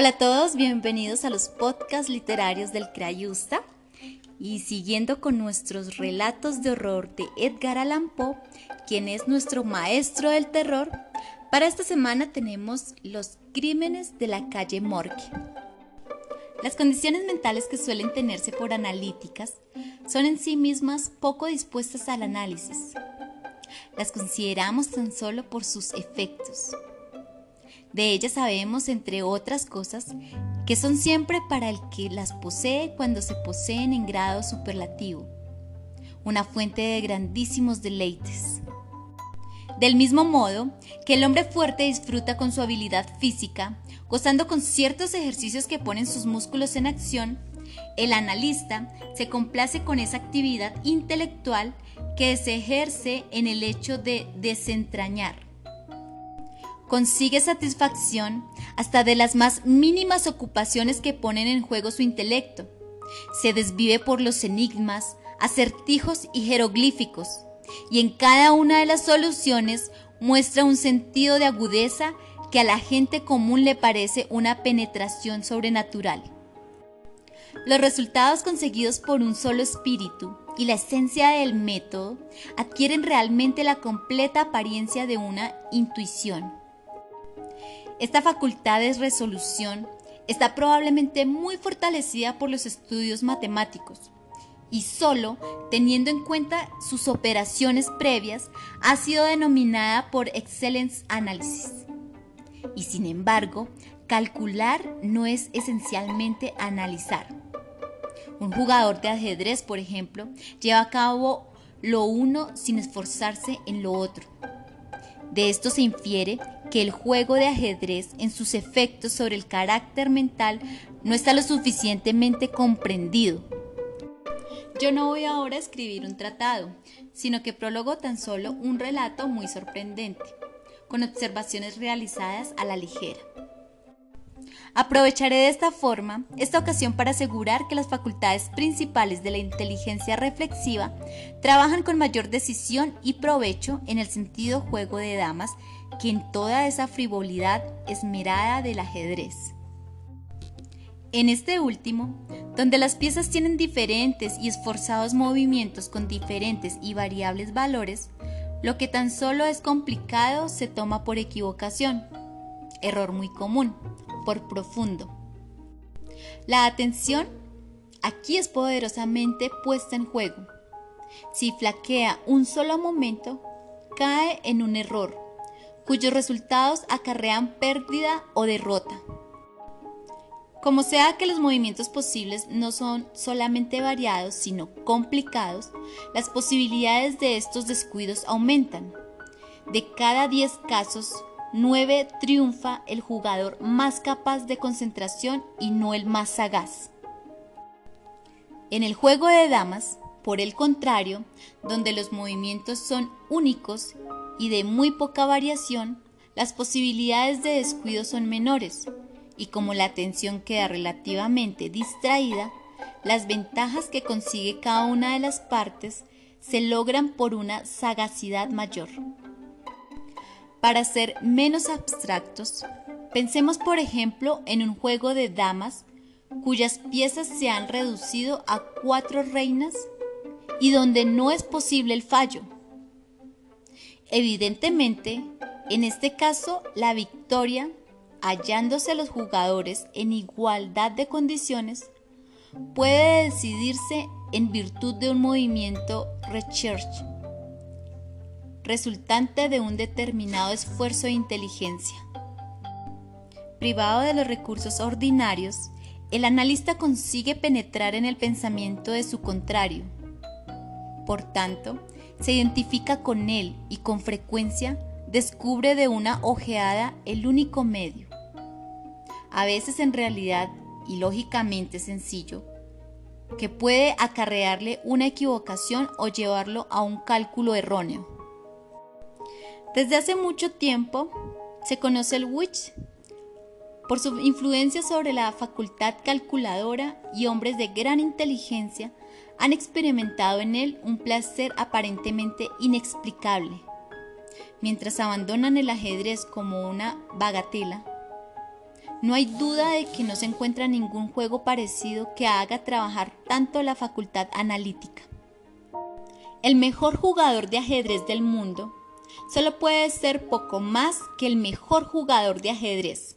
Hola a todos, bienvenidos a los podcasts literarios del Crayusta. Y siguiendo con nuestros relatos de horror de Edgar Allan Poe, quien es nuestro maestro del terror, para esta semana tenemos Los crímenes de la calle Morgue. Las condiciones mentales que suelen tenerse por analíticas son en sí mismas poco dispuestas al análisis. Las consideramos tan solo por sus efectos. De ellas sabemos, entre otras cosas, que son siempre para el que las posee cuando se poseen en grado superlativo, una fuente de grandísimos deleites. Del mismo modo que el hombre fuerte disfruta con su habilidad física, gozando con ciertos ejercicios que ponen sus músculos en acción, el analista se complace con esa actividad intelectual que se ejerce en el hecho de desentrañar consigue satisfacción hasta de las más mínimas ocupaciones que ponen en juego su intelecto. Se desvive por los enigmas, acertijos y jeroglíficos, y en cada una de las soluciones muestra un sentido de agudeza que a la gente común le parece una penetración sobrenatural. Los resultados conseguidos por un solo espíritu y la esencia del método adquieren realmente la completa apariencia de una intuición. Esta facultad de resolución está probablemente muy fortalecida por los estudios matemáticos y solo teniendo en cuenta sus operaciones previas ha sido denominada por excellence analysis. Y sin embargo, calcular no es esencialmente analizar. Un jugador de ajedrez, por ejemplo, lleva a cabo lo uno sin esforzarse en lo otro. De esto se infiere que el juego de ajedrez en sus efectos sobre el carácter mental no está lo suficientemente comprendido. Yo no voy ahora a escribir un tratado, sino que prólogo tan solo un relato muy sorprendente, con observaciones realizadas a la ligera. Aprovecharé de esta forma esta ocasión para asegurar que las facultades principales de la inteligencia reflexiva trabajan con mayor decisión y provecho en el sentido juego de damas que en toda esa frivolidad esmerada del ajedrez. En este último, donde las piezas tienen diferentes y esforzados movimientos con diferentes y variables valores, lo que tan solo es complicado se toma por equivocación, error muy común, por profundo. La atención aquí es poderosamente puesta en juego. Si flaquea un solo momento, cae en un error, cuyos resultados acarrean pérdida o derrota. Como sea que los movimientos posibles no son solamente variados, sino complicados, las posibilidades de estos descuidos aumentan. De cada 10 casos, 9 triunfa el jugador más capaz de concentración y no el más sagaz. En el juego de damas, por el contrario, donde los movimientos son únicos y de muy poca variación, las posibilidades de descuido son menores, y como la atención queda relativamente distraída, las ventajas que consigue cada una de las partes se logran por una sagacidad mayor. Para ser menos abstractos, pensemos por ejemplo en un juego de damas cuyas piezas se han reducido a cuatro reinas y donde no es posible el fallo. Evidentemente, en este caso, la victoria, hallándose los jugadores en igualdad de condiciones, puede decidirse en virtud de un movimiento research resultante de un determinado esfuerzo de inteligencia. Privado de los recursos ordinarios, el analista consigue penetrar en el pensamiento de su contrario. Por tanto, se identifica con él y con frecuencia descubre de una ojeada el único medio. A veces en realidad y lógicamente sencillo, que puede acarrearle una equivocación o llevarlo a un cálculo erróneo. Desde hace mucho tiempo se conoce el witch por su influencia sobre la facultad calculadora y hombres de gran inteligencia han experimentado en él un placer aparentemente inexplicable. Mientras abandonan el ajedrez como una bagatela, No hay duda de que no se encuentra ningún juego parecido que haga trabajar tanto la facultad analítica. El mejor jugador de ajedrez del mundo solo puede ser poco más que el mejor jugador de ajedrez.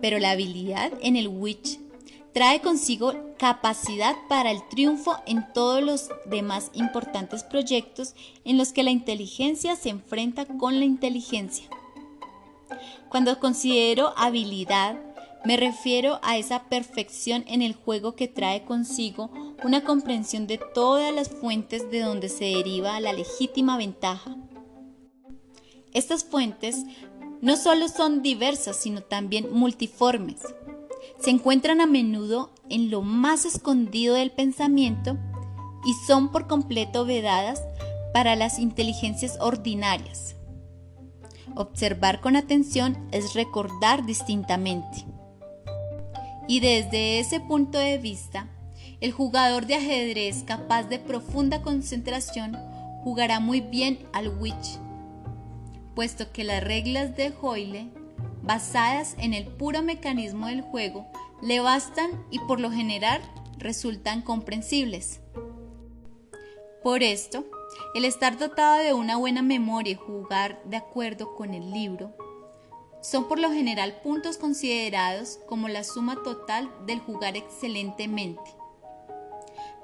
Pero la habilidad en el Witch trae consigo capacidad para el triunfo en todos los demás importantes proyectos en los que la inteligencia se enfrenta con la inteligencia. Cuando considero habilidad, me refiero a esa perfección en el juego que trae consigo una comprensión de todas las fuentes de donde se deriva la legítima ventaja. Estas fuentes no solo son diversas, sino también multiformes. Se encuentran a menudo en lo más escondido del pensamiento y son por completo vedadas para las inteligencias ordinarias. Observar con atención es recordar distintamente. Y desde ese punto de vista, el jugador de ajedrez capaz de profunda concentración jugará muy bien al witch puesto que las reglas de Hoyle, basadas en el puro mecanismo del juego, le bastan y por lo general resultan comprensibles. Por esto, el estar dotado de una buena memoria y jugar de acuerdo con el libro son por lo general puntos considerados como la suma total del jugar excelentemente.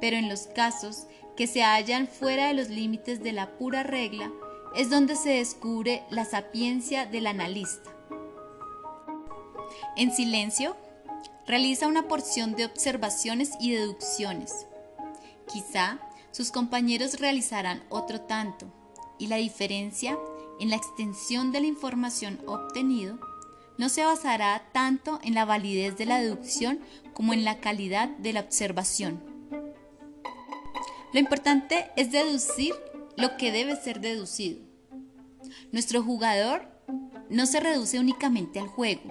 Pero en los casos que se hallan fuera de los límites de la pura regla, es donde se descubre la sapiencia del analista. En silencio, realiza una porción de observaciones y deducciones. Quizá sus compañeros realizarán otro tanto, y la diferencia en la extensión de la información obtenido no se basará tanto en la validez de la deducción como en la calidad de la observación. Lo importante es deducir lo que debe ser deducido. Nuestro jugador no se reduce únicamente al juego,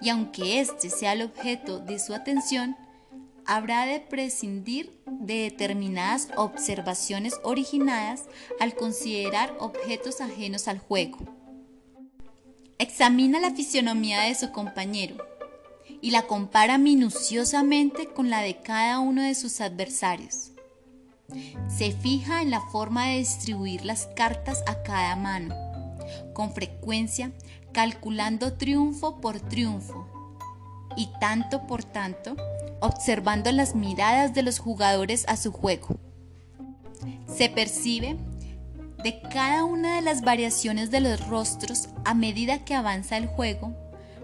y aunque éste sea el objeto de su atención, habrá de prescindir de determinadas observaciones originadas al considerar objetos ajenos al juego. Examina la fisionomía de su compañero y la compara minuciosamente con la de cada uno de sus adversarios. Se fija en la forma de distribuir las cartas a cada mano, con frecuencia calculando triunfo por triunfo y tanto por tanto observando las miradas de los jugadores a su juego. Se percibe de cada una de las variaciones de los rostros a medida que avanza el juego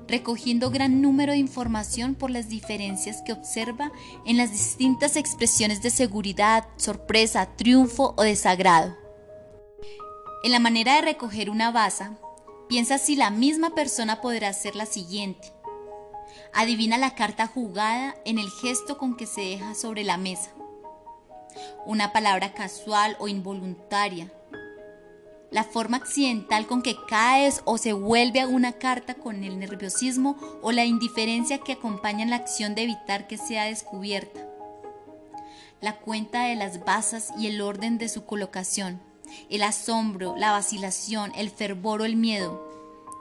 recogiendo gran número de información por las diferencias que observa en las distintas expresiones de seguridad, sorpresa, triunfo o desagrado. En la manera de recoger una baza, piensa si la misma persona podrá hacer la siguiente. Adivina la carta jugada en el gesto con que se deja sobre la mesa. Una palabra casual o involuntaria, la forma accidental con que caes o se vuelve a una carta con el nerviosismo o la indiferencia que acompañan la acción de evitar que sea descubierta. La cuenta de las basas y el orden de su colocación, el asombro, la vacilación, el fervor o el miedo.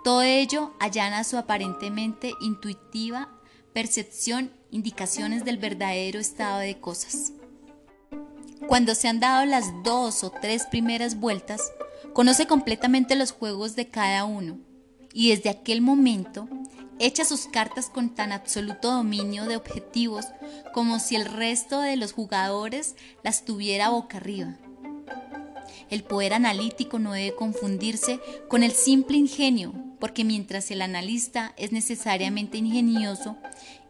Todo ello allana su aparentemente intuitiva percepción indicaciones del verdadero estado de cosas. Cuando se han dado las dos o tres primeras vueltas, Conoce completamente los juegos de cada uno y desde aquel momento echa sus cartas con tan absoluto dominio de objetivos como si el resto de los jugadores las tuviera boca arriba. El poder analítico no debe confundirse con el simple ingenio, porque mientras el analista es necesariamente ingenioso,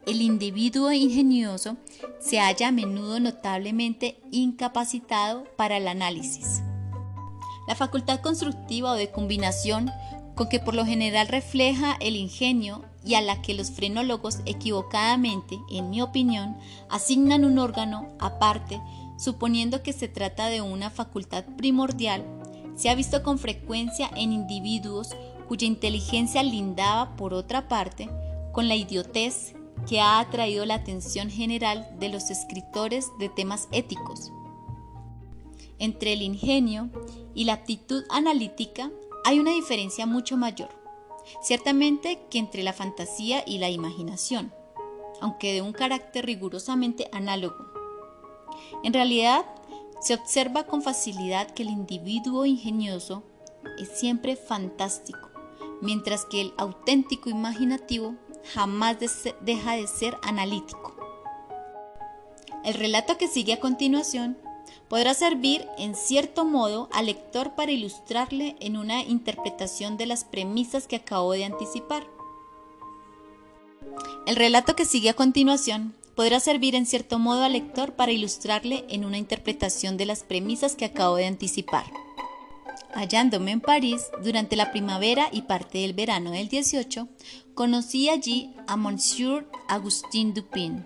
el individuo ingenioso se halla a menudo notablemente incapacitado para el análisis. La facultad constructiva o de combinación con que por lo general refleja el ingenio y a la que los frenólogos equivocadamente, en mi opinión, asignan un órgano aparte, suponiendo que se trata de una facultad primordial, se ha visto con frecuencia en individuos cuya inteligencia lindaba, por otra parte, con la idiotez que ha atraído la atención general de los escritores de temas éticos. Entre el ingenio y la aptitud analítica hay una diferencia mucho mayor. ciertamente que entre la fantasía y la imaginación, aunque de un carácter rigurosamente análogo. En realidad, se observa con facilidad que el individuo ingenioso es siempre fantástico, mientras que el auténtico imaginativo jamás deja de ser analítico. El relato que sigue a continuación podrá servir en cierto modo al lector para ilustrarle en una interpretación de las premisas que acabo de anticipar. El relato que sigue a continuación podrá servir en cierto modo al lector para ilustrarle en una interpretación de las premisas que acabo de anticipar. Hallándome en París durante la primavera y parte del verano del 18, conocí allí a Monsieur Agustin Dupin.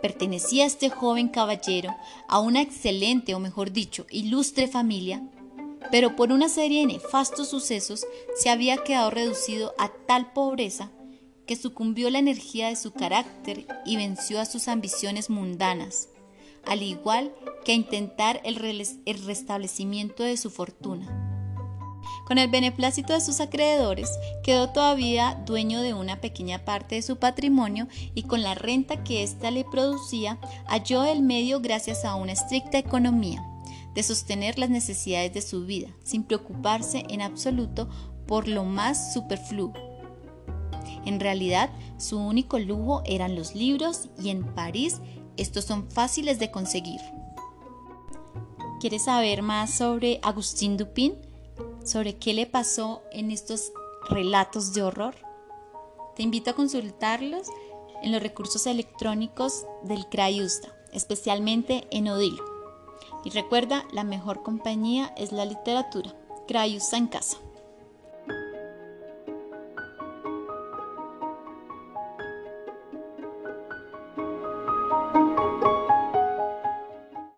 Pertenecía este joven caballero a una excelente, o mejor dicho, ilustre familia, pero por una serie de nefastos sucesos se había quedado reducido a tal pobreza que sucumbió la energía de su carácter y venció a sus ambiciones mundanas, al igual que a intentar el, restablecimiento de su fortuna. Con el beneplácito de sus acreedores, quedó todavía dueño de una pequeña parte de su patrimonio y con la renta que ésta le producía, halló el medio, gracias a una estricta economía, de sostener las necesidades de su vida, sin preocuparse en absoluto por lo más superfluo en realidad, su único lujo eran los libros y en París estos son fáciles de conseguir. ¿Quieres saber más sobre Agustín Dupin? ¿Sobre qué le pasó en estos relatos de horror? Te invito a consultarlos en los recursos electrónicos del Crayusta, especialmente en Odilo. Y recuerda, la mejor compañía es la literatura. Crayusta en casa.